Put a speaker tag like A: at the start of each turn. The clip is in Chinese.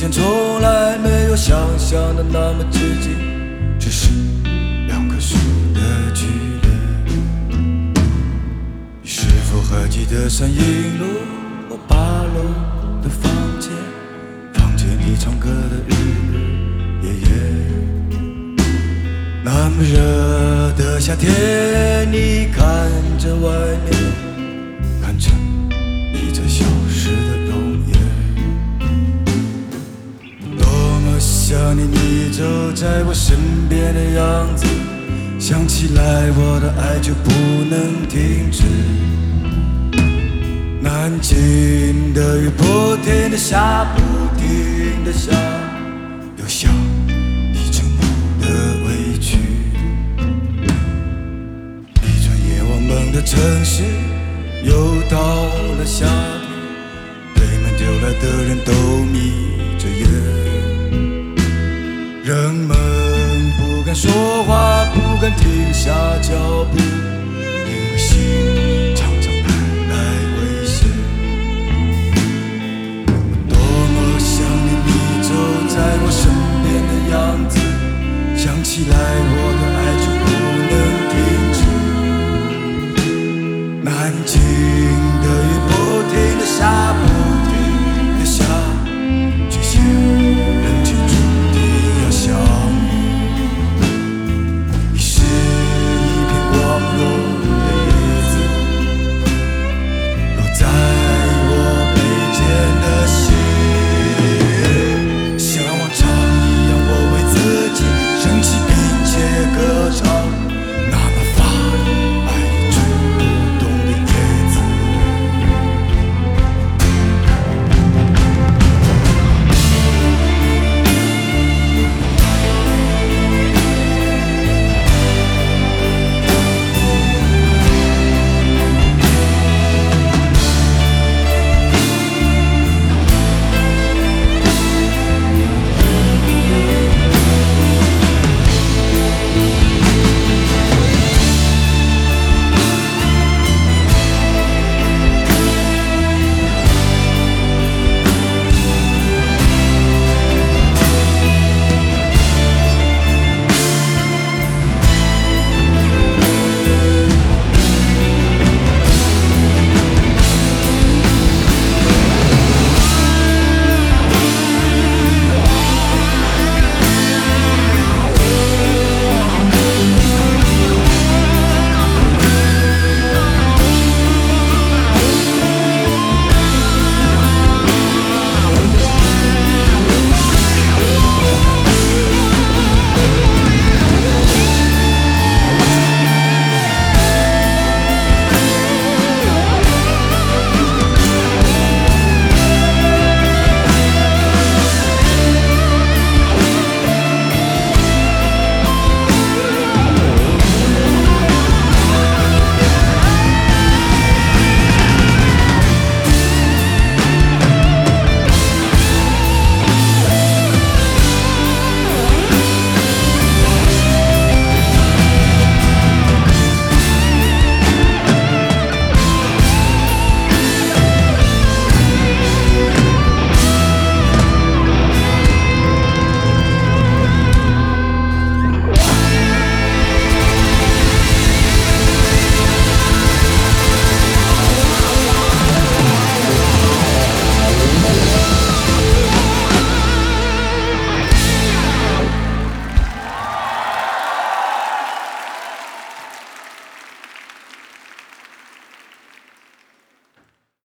A: 前从来没有想象的那么接近，只是两棵树的距离。你是否还记得三英路或八楼的房间？房间里唱歌的日日夜夜。那么热的夏天，你看着外面，在我身边的样子，想起来我的爱就不能停止。南京的雨不停的下，不停的下，又下一整幕的委屈。一转眼，我们的城市又到了夏天，对门丢来的人都眯着眼，人们不敢说话，不敢停下脚步，因为心常常带来危险。多么想念你走在我身边的样子，想起来我的爱就不能停止。南京的雨不停的下。